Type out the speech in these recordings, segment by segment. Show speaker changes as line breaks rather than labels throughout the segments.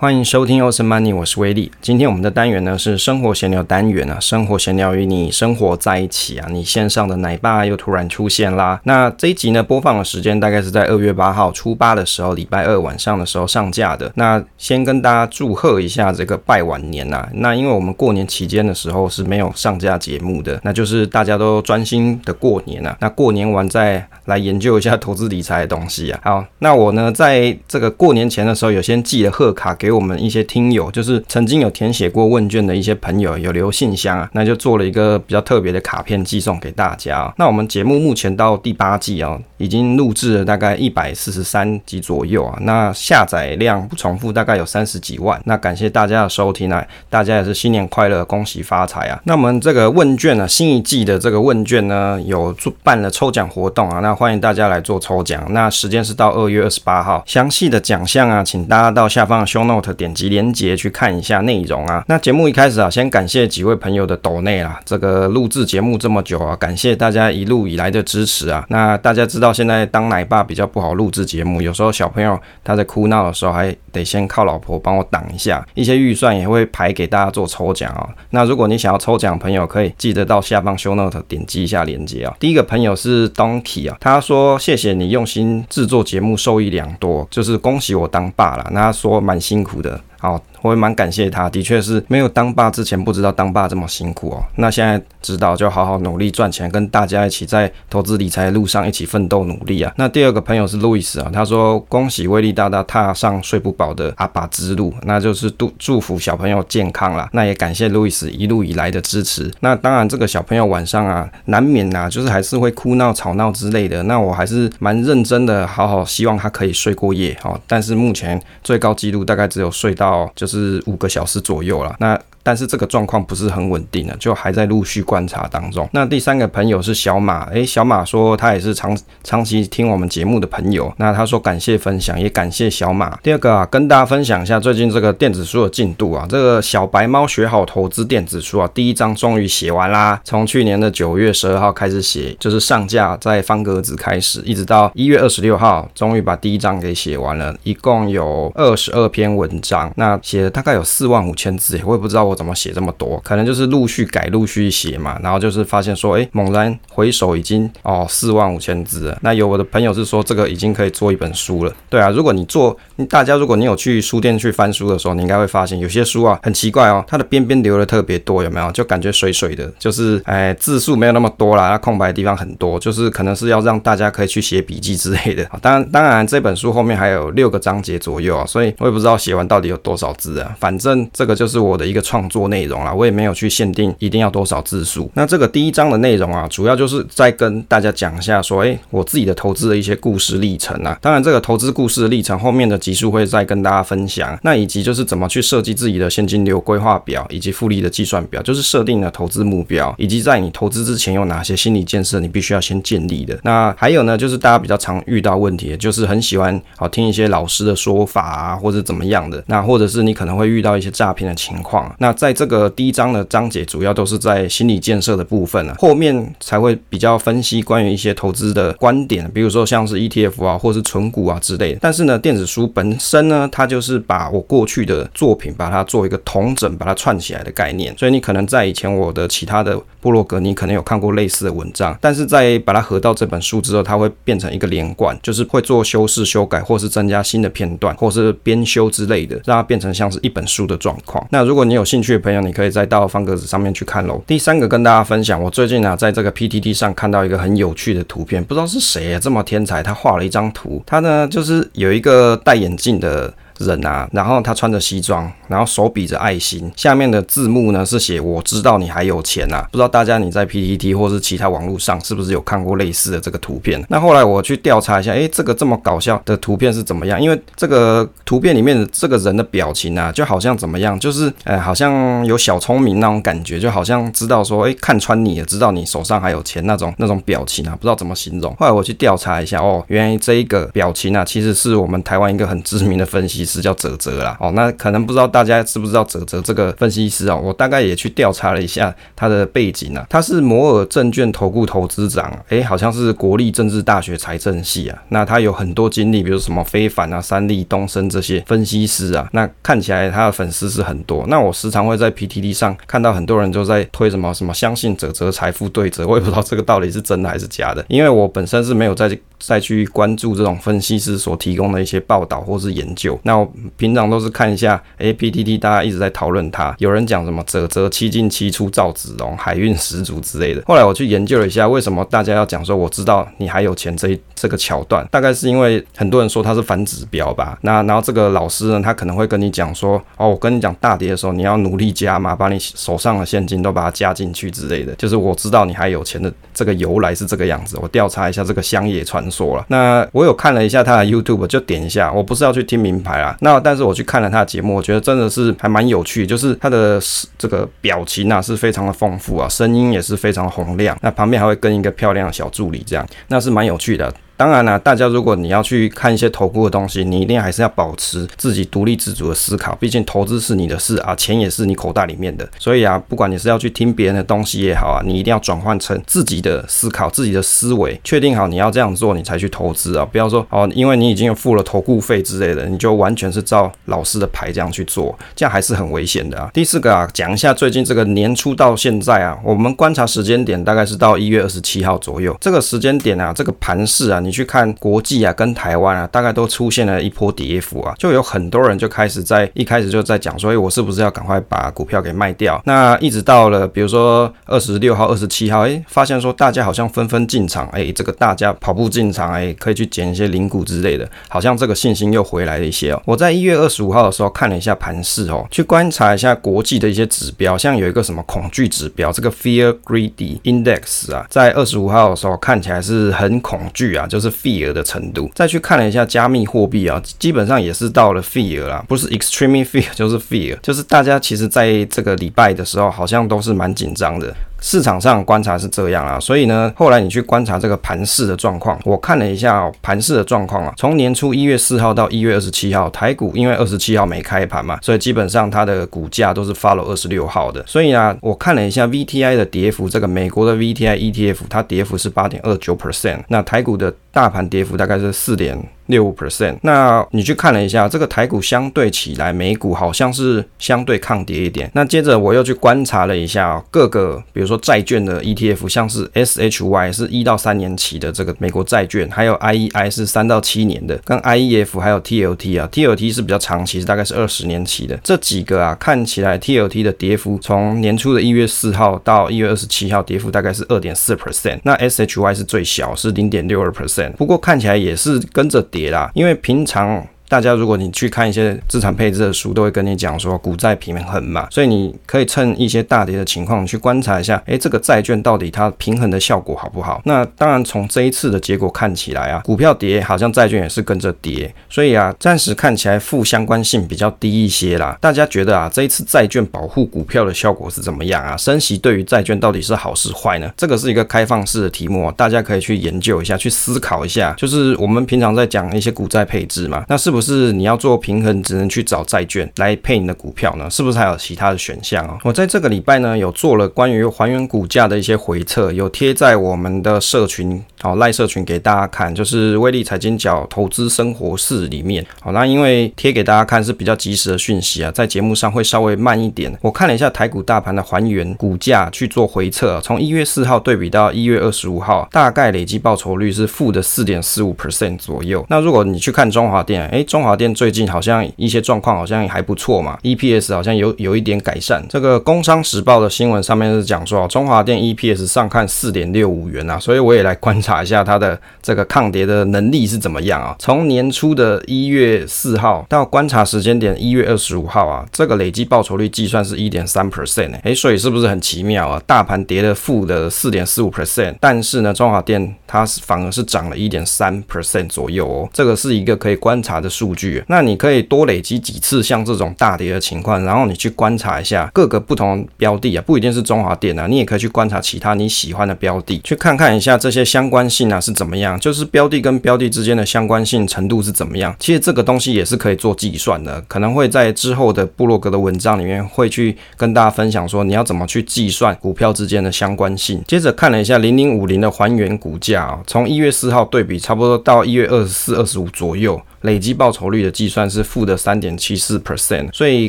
欢迎收听 Awesome Money，我是威利。今天我们的单元呢是生活闲聊单元啊，生活闲聊与你生活在一起啊。你线上的奶爸又突然出现啦。那这一集呢播放的时间大概是在二月八号初八的时候，礼拜二晚上的时候上架的。那先跟大家祝贺一下这个拜晚年呐、啊。那因为我们过年期间的时候是没有上架节目的，那就是大家都专心的过年啊。那过年完再来研究一下投资理财的东西啊。好，那我呢在这个过年前的时候有先寄了贺卡给。给我们一些听友，就是曾经有填写过问卷的一些朋友，有留信箱啊，那就做了一个比较特别的卡片寄送给大家。那我们节目目前到第八季啊，已经录制了大概一百四十三集左右啊，那下载量不重复，大概有三十几万。那感谢大家的收听啊，大家也是新年快乐，恭喜发财啊！那我们这个问卷呢，新一季的这个问卷呢，有做办了抽奖活动啊，那欢迎大家来做抽奖。那时间是到二月二十八号，详细的奖项啊，请大家到下方的 show note。点击连接去看一下内容啊。那节目一开始啊，先感谢几位朋友的抖内啊。这个录制节目这么久啊，感谢大家一路以来的支持啊。那大家知道现在当奶爸比较不好录制节目，有时候小朋友他在哭闹的时候，还得先靠老婆帮我挡一下。一些预算也会排给大家做抽奖啊。那如果你想要抽奖，朋友可以记得到下方 show note 点击一下连接啊。第一个朋友是 Donkey 啊，他说谢谢你用心制作节目，受益良多，就是恭喜我当爸了。那他说蛮辛苦苦的啊我也蛮感谢他，的确是没有当爸之前不知道当爸这么辛苦哦。那现在知道就好好努力赚钱，跟大家一起在投资理财的路上一起奋斗努力啊。那第二个朋友是路易斯啊，他说恭喜威利大大踏上睡不饱的阿爸之路，那就是祝祝福小朋友健康啦。那也感谢路易斯一路以来的支持。那当然这个小朋友晚上啊，难免啊，就是还是会哭闹吵闹之类的。那我还是蛮认真的，好好希望他可以睡过夜哦。但是目前最高纪录大概只有睡到。到是五个小时左右了，那。但是这个状况不是很稳定的，就还在陆续观察当中。那第三个朋友是小马，诶，小马说他也是长长期听我们节目的朋友。那他说感谢分享，也感谢小马。第二个啊，跟大家分享一下最近这个电子书的进度啊。这个小白猫学好投资电子书啊，第一章终于写完啦。从去年的九月十二号开始写，就是上架在方格子开始，一直到一月二十六号，终于把第一章给写完了。一共有二十二篇文章，那写了大概有四万五千字，我也不知道我。怎么写这么多？可能就是陆续改、陆续写嘛。然后就是发现说，哎，猛然回首已经哦四万五千字了。那有我的朋友是说，这个已经可以做一本书了。对啊，如果你做，大家如果你有去书店去翻书的时候，你应该会发现有些书啊很奇怪哦，它的边边留的特别多，有没有？就感觉水水的，就是哎字数没有那么多啦，那空白的地方很多，就是可能是要让大家可以去写笔记之类的。当然，当然这本书后面还有六个章节左右啊，所以我也不知道写完到底有多少字啊。反正这个就是我的一个创。做内容啦，我也没有去限定一定要多少字数。那这个第一章的内容啊，主要就是在跟大家讲一下说，哎，我自己的投资的一些故事历程啊。当然，这个投资故事的历程后面的集数会再跟大家分享。那以及就是怎么去设计自己的现金流规划表，以及复利的计算表，就是设定了投资目标，以及在你投资之前有哪些心理建设你必须要先建立的。那还有呢，就是大家比较常遇到问题，就是很喜欢好听一些老师的说法啊，或者怎么样的。那或者是你可能会遇到一些诈骗的情况。那那在这个第一章的章节主要都是在心理建设的部分啊，后面才会比较分析关于一些投资的观点，比如说像是 ETF 啊，或是存股啊之类的。但是呢，电子书本身呢，它就是把我过去的作品把它做一个统整，把它串起来的概念。所以你可能在以前我的其他的部落格，你可能有看过类似的文章，但是在把它合到这本书之后，它会变成一个连贯，就是会做修饰、修改，或是增加新的片段，或是编修之类的，让它变成像是一本书的状况。那如果你有兴兴趣的朋友，你可以再到方格子上面去看喽。第三个跟大家分享，我最近、啊、在这个 PTT 上看到一个很有趣的图片，不知道是谁啊这么天才，他画了一张图，他呢就是有一个戴眼镜的。人啊，然后他穿着西装，然后手比着爱心，下面的字幕呢是写“我知道你还有钱啊”。不知道大家你在 PTT 或是其他网络上是不是有看过类似的这个图片？那后来我去调查一下，诶，这个这么搞笑的图片是怎么样？因为这个图片里面的这个人的表情啊，就好像怎么样，就是呃，好像有小聪明那种感觉，就好像知道说，诶，看穿你也知道你手上还有钱那种那种表情啊，不知道怎么形容。后来我去调查一下，哦，原来这一个表情啊，其实是我们台湾一个很知名的分析。师叫泽泽啦。哦，那可能不知道大家知不知道泽泽这个分析师哦，我大概也去调查了一下他的背景啊，他是摩尔证券投顾投资长，哎，好像是国立政治大学财政系啊。那他有很多经历，比如什么非凡啊、三立、东升这些分析师啊。那看起来他的粉丝是很多。那我时常会在 PTT 上看到很多人就在推什么什么相信泽泽财富对折，我也不知道这个到底是真的还是假的，因为我本身是没有在再去关注这种分析师所提供的一些报道或是研究。那我平常都是看一下，A P T T，大家一直在讨论它，有人讲什么啧啧七进七出赵子龙海运十足之类的。后来我去研究了一下，为什么大家要讲说我知道你还有钱这这个桥段，大概是因为很多人说他是反指标吧。那然后这个老师呢，他可能会跟你讲说，哦，我跟你讲大跌的时候你要努力加码，把你手上的现金都把它加进去之类的。就是我知道你还有钱的这个由来是这个样子。我调查一下这个乡野传说了。那我有看了一下他的 YouTube，就点一下。我不是要去听名牌啊，那但是我去看了他的节目，我觉得真的是还蛮有趣，就是他的这个表情啊是非常的丰富啊，声音也是非常洪亮。那旁边还会跟一个漂亮的小助理，这样那是蛮有趣的。当然啦，大家如果你要去看一些投顾的东西，你一定还是要保持自己独立自主的思考。毕竟投资是你的事啊，钱也是你口袋里面的。所以啊，不管你是要去听别人的东西也好啊，你一定要转换成自己的思考、自己的思维，确定好你要这样做，你才去投资啊。不要说哦，因为你已经付了投顾费之类的，你就完全是照老师的牌这样去做，这样还是很危险的啊。第四个啊，讲一下最近这个年初到现在啊，我们观察时间点大概是到一月二十七号左右，这个时间点啊，这个盘势啊。你去看国际啊，跟台湾啊，大概都出现了一波跌幅啊，就有很多人就开始在一开始就在讲说，哎，我是不是要赶快把股票给卖掉？那一直到了比如说二十六号、二十七号，哎，发现说大家好像纷纷进场，哎，这个大家跑步进场，哎，可以去捡一些零股之类的，好像这个信心又回来了一些哦。我在一月二十五号的时候看了一下盘势哦，去观察一下国际的一些指标，像有一个什么恐惧指标，这个 Fear Greedy Index 啊，在二十五号的时候看起来是很恐惧啊，就就是 Fear。的程度，再去看了一下加密货币啊，基本上也是到了 fear 啦，不是 extreme fear 就是 fear，就是大家其实在这个礼拜的时候，好像都是蛮紧张的。市场上观察是这样啊，所以呢，后来你去观察这个盘势的状况，我看了一下盘势的状况啊，从年初一月四号到一月二十七号，台股因为二十七号没开盘嘛，所以基本上它的股价都是 follow 二十六号的，所以呢，我看了一下 VTI 的跌幅，这个美国的 VTI ETF 它跌幅是八点二九 percent，那台股的大盘跌幅大概是四点六五 percent，那你去看了一下这个台股相对起来，美股好像是相对抗跌一点。那接着我又去观察了一下各个，比如说债券的 ETF，像是 SHY 是一到三年期的这个美国债券，还有 IEI 是三到七年的，跟 IEF 还有 TLT 啊，TLT 是比较长期，大概是二十年期的。这几个啊，看起来 TLT 的跌幅从年初的一月四号到一月二十七号，跌幅大概是二点四 percent。那 SHY 是最小，是零点六二 percent。不过看起来也是跟着跌。啦，因为平常。大家如果你去看一些资产配置的书，都会跟你讲说股债平衡嘛，所以你可以趁一些大跌的情况去观察一下，诶，这个债券到底它平衡的效果好不好？那当然从这一次的结果看起来啊，股票跌好像债券也是跟着跌，所以啊，暂时看起来负相关性比较低一些啦。大家觉得啊，这一次债券保护股票的效果是怎么样啊？升息对于债券到底是好是坏呢？这个是一个开放式的题目，大家可以去研究一下，去思考一下。就是我们平常在讲一些股债配置嘛，那是不？不是你要做平衡，只能去找债券来配你的股票呢？是不是还有其他的选项啊？我在这个礼拜呢，有做了关于还原股价的一些回测，有贴在我们的社群好赖社群给大家看，就是威力财经角投资生活室里面。好，那因为贴给大家看是比较及时的讯息啊，在节目上会稍微慢一点。我看了一下台股大盘的还原股价去做回测，从一月四号对比到一月二十五号，大概累计报酬率是负的四点四五 percent 左右。那如果你去看中华电，哎。中华电最近好像一些状况好像也还不错嘛，EPS 好像有有一点改善。这个《工商时报》的新闻上面是讲说，中华电 EPS 上看四点六五元啊，所以我也来观察查一下它的这个抗跌的能力是怎么样啊。从年初的一月四号到观察时间点一月二十五号啊，这个累计报酬率计算是一点三 percent 哎，所以是不是很奇妙啊？大盘跌了负的四点四五 percent，但是呢，中华电它反而是涨了一点三 percent 左右哦，这个是一个可以观察的。数据，那你可以多累积几次像这种大跌的情况，然后你去观察一下各个不同标的啊，不一定是中华电啊，你也可以去观察其他你喜欢的标的，去看看一下这些相关关系呢是怎么样？就是标的跟标的之间的相关性程度是怎么样？其实这个东西也是可以做计算的，可能会在之后的布洛格的文章里面会去跟大家分享说你要怎么去计算股票之间的相关性。接着看了一下零零五零的还原股价啊，从一月四号对比，差不多到一月二十四、二十五左右。累计报酬率的计算是负的三点七四 percent，所以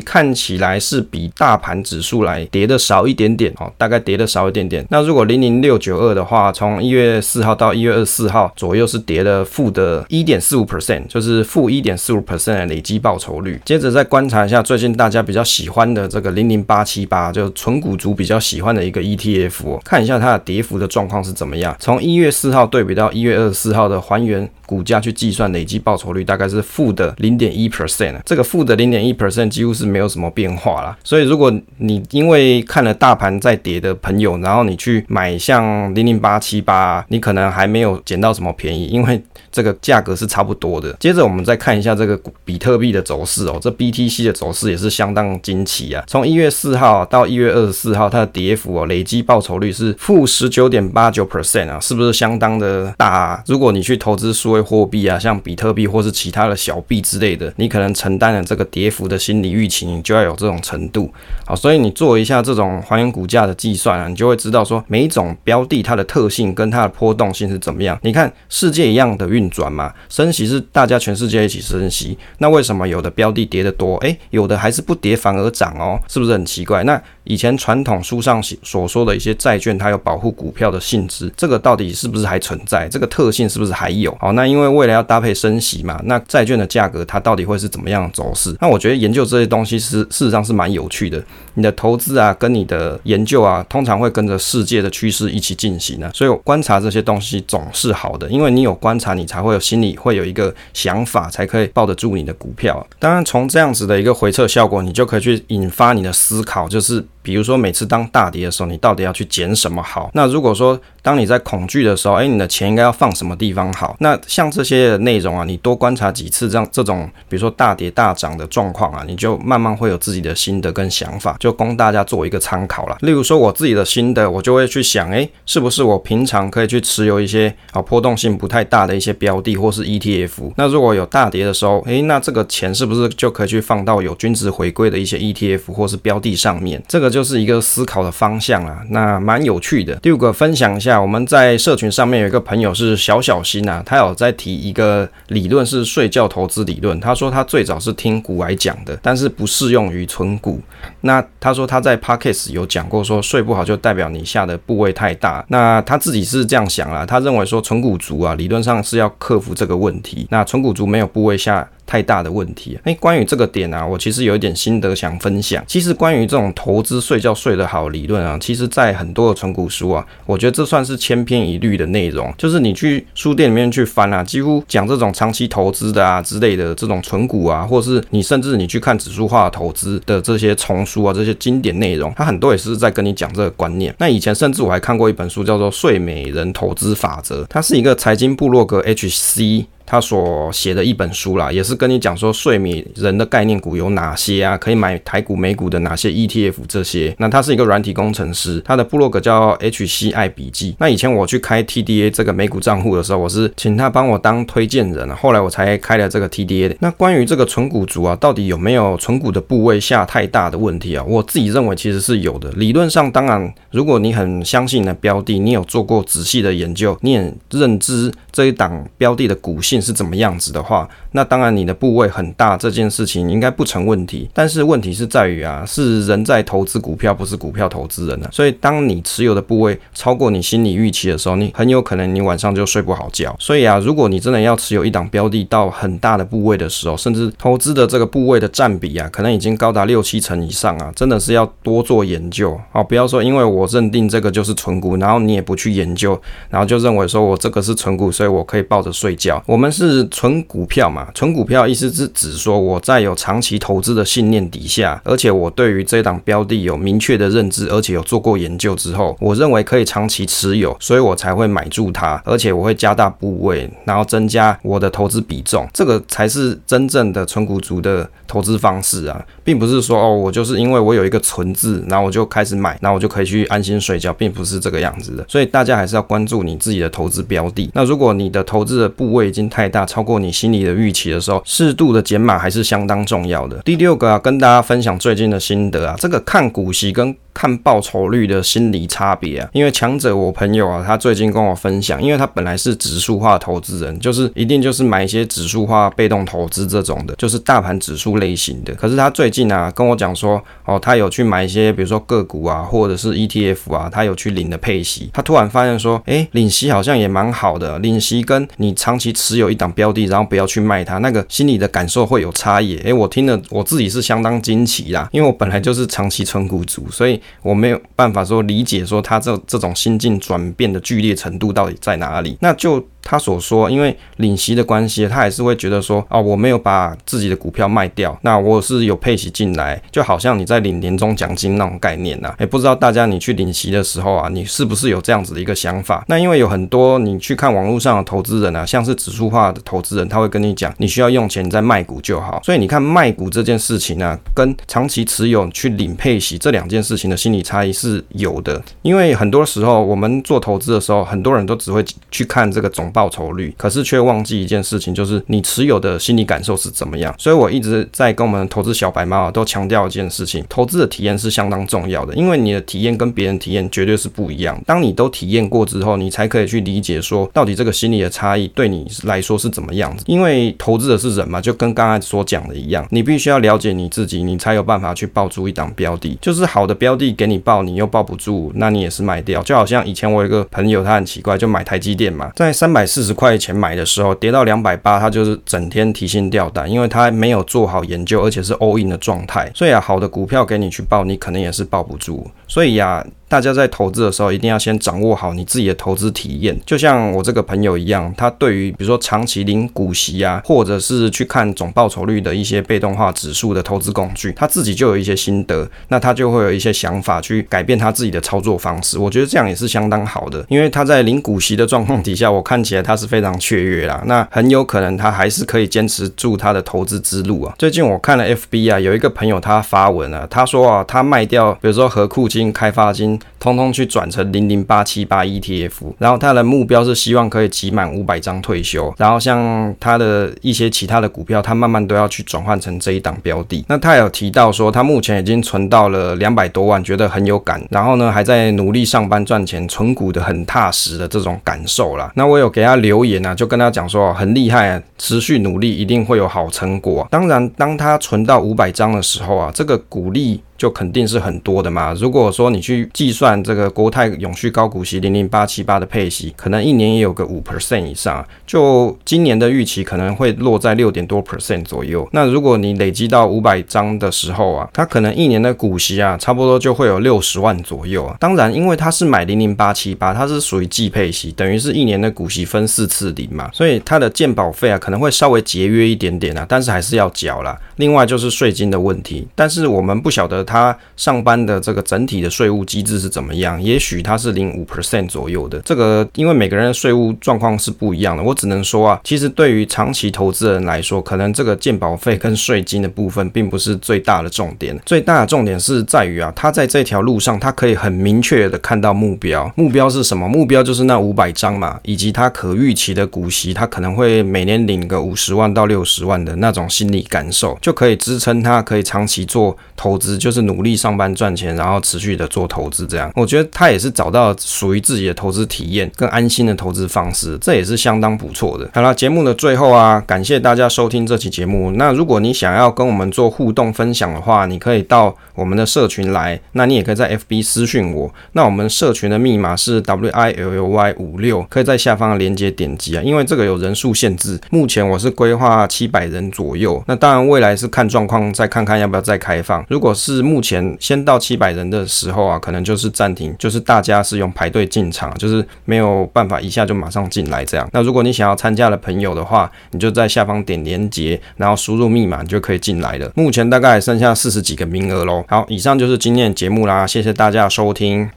看起来是比大盘指数来跌的少一点点哦，大概跌的少一点点。那如果零零六九二的话，从一月四号到一月二十四号左右是跌了负的一点四五 percent，就是负一点四五 percent 的累计报酬率。接着再观察一下最近大家比较喜欢的这个零零八七八，就纯股族比较喜欢的一个 ETF，看一下它的跌幅的状况是怎么样。从一月四号对比到一月二十四号的还原股价去计算累计报酬率，大概是负的零点一 percent，这个负的零点一 percent 几乎是没有什么变化啦。所以如果你因为看了大盘在跌的朋友，然后你去买像零零八七八，你可能还没有捡到什么便宜，因为这个价格是差不多的。接着我们再看一下这个比特币的走势哦，这 BTC 的走势也是相当惊奇啊。从一月四号到一月二十四号，它的跌幅哦，累计报酬率是负十九点八九 percent 啊，是不是相当的大啊？如果你去投资数位货币啊，像比特币或是其他的小币之类的，你可能承担了这个跌幅的心理预期，你就要有这种程度。好，所以你做一下这种还原股价的计算啊，你就会知道说每一种标的它的特性跟它的波动性是怎么样。你看世界一样的运转嘛，升息是大家全世界一起升息，那为什么有的标的跌得多，诶，有的还是不跌反而涨哦，是不是很奇怪？那以前传统书上所说的一些债券，它有保护股票的性质，这个到底是不是还存在？这个特性是不是还有？好，那因为未来要搭配升息嘛，那债券的价格它到底会是怎么样的走势？那我觉得研究这些东西是事实上是蛮有趣的。你的投资啊，跟你的研究啊，通常会跟着世界的趋势一起进行呢。所以观察这些东西总是好的，因为你有观察，你才会有心里会有一个想法，才可以抱得住你的股票。当然，从这样子的一个回撤效果，你就可以去引发你的思考，就是。比如说，每次当大跌的时候，你到底要去捡什么好？那如果说当你在恐惧的时候，诶，你的钱应该要放什么地方好？那像这些内容啊，你多观察几次，这样这种比如说大跌大涨的状况啊，你就慢慢会有自己的心得跟想法，就供大家做一个参考了。例如说我自己的心得，我就会去想，诶，是不是我平常可以去持有一些啊波动性不太大的一些标的，或是 ETF？那如果有大跌的时候，诶，那这个钱是不是就可以去放到有均值回归的一些 ETF 或是标的上面？这个。就是一个思考的方向啊，那蛮有趣的。第五个分享一下，我们在社群上面有一个朋友是小小新啊，他有在提一个理论是睡觉投资理论。他说他最早是听股癌讲的，但是不适用于存股。那他说他在 Podcast 有讲过，说睡不好就代表你下的部位太大。那他自己是这样想啦，他认为说存股族啊，理论上是要克服这个问题。那存股族没有部位下。太大的问题。诶，关于这个点啊，我其实有一点心得想分享。其实关于这种投资睡觉睡得好理论啊，其实在很多的存股书啊，我觉得这算是千篇一律的内容。就是你去书店里面去翻啊，几乎讲这种长期投资的啊之类的这种存股啊，或是你甚至你去看指数化投资的这些丛书啊，这些经典内容，它很多也是在跟你讲这个观念。那以前甚至我还看过一本书叫做《睡美人投资法则》，它是一个财经部落格 HC。他所写的一本书啦，也是跟你讲说睡美人的概念股有哪些啊？可以买台股、美股的哪些 ETF 这些。那他是一个软体工程师，他的部落格叫 HCI 笔记。那以前我去开 TDA 这个美股账户的时候，我是请他帮我当推荐人啊，后来我才开了这个 TDA 的。那关于这个存股族啊，到底有没有存股的部位下太大的问题啊？我自己认为其实是有的。理论上，当然，如果你很相信你的标的，你有做过仔细的研究，你也认知这一档标的的股性。是怎么样子的话，那当然你的部位很大，这件事情应该不成问题。但是问题是在于啊，是人在投资股票，不是股票投资人啊。所以当你持有的部位超过你心理预期的时候，你很有可能你晚上就睡不好觉。所以啊，如果你真的要持有一档标的到很大的部位的时候，甚至投资的这个部位的占比啊，可能已经高达六七成以上啊，真的是要多做研究啊。不要说因为我认定这个就是存股，然后你也不去研究，然后就认为说我这个是存股，所以我可以抱着睡觉。我。我们是纯股票嘛，纯股票意思是指说我在有长期投资的信念底下，而且我对于这档标的有明确的认知，而且有做过研究之后，我认为可以长期持有，所以我才会买住它，而且我会加大部位，然后增加我的投资比重，这个才是真正的纯股族的投资方式啊，并不是说哦，我就是因为我有一个存字，然后我就开始买，然后我就可以去安心睡觉，并不是这个样子的。所以大家还是要关注你自己的投资标的。那如果你的投资的部位已经太大，超过你心里的预期的时候，适度的减码还是相当重要的。第六个啊，跟大家分享最近的心得啊，这个看股息跟看报酬率的心理差别啊，因为强者我朋友啊，他最近跟我分享，因为他本来是指数化投资人，就是一定就是买一些指数化被动投资这种的，就是大盘指数类型的。可是他最近啊跟我讲说，哦，他有去买一些，比如说个股啊，或者是 ETF 啊，他有去领的配息。他突然发现说，诶，领息好像也蛮好的，领息跟你长期持有有一档标的，然后不要去卖它，那个心里的感受会有差异。诶，我听了我自己是相当惊奇啦，因为我本来就是长期存股族，所以。我没有办法说理解说他这这种心境转变的剧烈程度到底在哪里，那就。他所说，因为领息的关系，他还是会觉得说，哦，我没有把自己的股票卖掉，那我是有配息进来，就好像你在领年终奖金那种概念呐、啊。也不知道大家你去领息的时候啊，你是不是有这样子的一个想法？那因为有很多你去看网络上的投资人啊，像是指数化的投资人，他会跟你讲，你需要用钱再卖股就好。所以你看卖股这件事情呢、跟长期持有去领配息这两件事情的心理差异是有的。因为很多时候我们做投资的时候，很多人都只会去看这个总报酬率，可是却忘记一件事情，就是你持有的心理感受是怎么样。所以我一直在跟我们投资小白猫都强调一件事情：投资的体验是相当重要的，因为你的体验跟别人体验绝对是不一样。当你都体验过之后，你才可以去理解说，到底这个心理的差异对你来说是怎么样子。因为投资的是人嘛，就跟刚才所讲的一样，你必须要了解你自己，你才有办法去抱住一档标的。就是好的标的给你抱，你又抱不住，那你也是卖掉。就好像以前我有一个朋友，他很奇怪，就买台积电嘛，在三百四十块钱买的时候，跌到两百八，他就是整天提心吊胆，因为他没有做好研究，而且是 all in 的状态，所以啊，好的股票给你去抱，你可能也是抱不住，所以呀、大家在投资的时候，一定要先掌握好你自己的投资体验。就像我这个朋友一样，他对于比如说长期领股息啊，或者是去看总报酬率的一些被动化指数的投资工具，他自己就有一些心得，那他就会有一些想法去改变他自己的操作方式。我觉得这样也是相当好的，因为他在领股息的状况底下，我看起来他是非常雀跃啦。那很有可能他还是可以坚持住他的投资之路啊。最近我看了 FB 啊，有一个朋友他发文啊，他说啊，他卖掉比如说合库金、开发金。通通去转成零零八七八 ETF，然后他的目标是希望可以集满五百张退休，然后像他的一些其他的股票，他慢慢都要去转换成这一档标的。那他有提到说，他目前已经存到了两百多万，觉得很有感，然后呢还在努力上班赚钱，存股的很踏实的这种感受啦。那我有给他留言啊，就跟他讲说很厉害，持续努力一定会有好成果。当然，当他存到五百张的时候啊，这个股利。就肯定是很多的嘛。如果说你去计算这个国泰永续高股息零零八七八的配息，可能一年也有个五 percent 以上。就今年的预期可能会落在六点多 percent 左右。那如果你累积到五百张的时候啊，它可能一年的股息啊，差不多就会有六十万左右啊。当然，因为它是买零零八七八，它是属于季配息，等于是一年的股息分四次领嘛，所以它的建保费啊可能会稍微节约一点点啊，但是还是要缴啦。另外就是税金的问题，但是我们不晓得。他上班的这个整体的税务机制是怎么样？也许他是领五 percent 左右的。这个因为每个人的税务状况是不一样的，我只能说啊，其实对于长期投资人来说，可能这个健保费跟税金的部分并不是最大的重点。最大的重点是在于啊，他在这条路上，他可以很明确的看到目标。目标是什么？目标就是那五百张嘛，以及他可预期的股息，他可能会每年领个五十万到六十万的那种心理感受，就可以支撑他可以长期做投资，就是。努力上班赚钱，然后持续的做投资，这样我觉得他也是找到属于自己的投资体验，更安心的投资方式，这也是相当不错的。好了，节目的最后啊，感谢大家收听这期节目。那如果你想要跟我们做互动分享的话，你可以到我们的社群来，那你也可以在 FB 私讯我。那我们社群的密码是 WILLY 五六，可以在下方的链接点击啊。因为这个有人数限制，目前我是规划七百人左右。那当然未来是看状况，再看看要不要再开放。如果是目前先到七百人的时候啊，可能就是暂停，就是大家是用排队进场，就是没有办法一下就马上进来这样。那如果你想要参加的朋友的话，你就在下方点连接，然后输入密码，你就可以进来了。目前大概剩下四十几个名额喽。好，以上就是今天的节目啦，谢谢大家收听。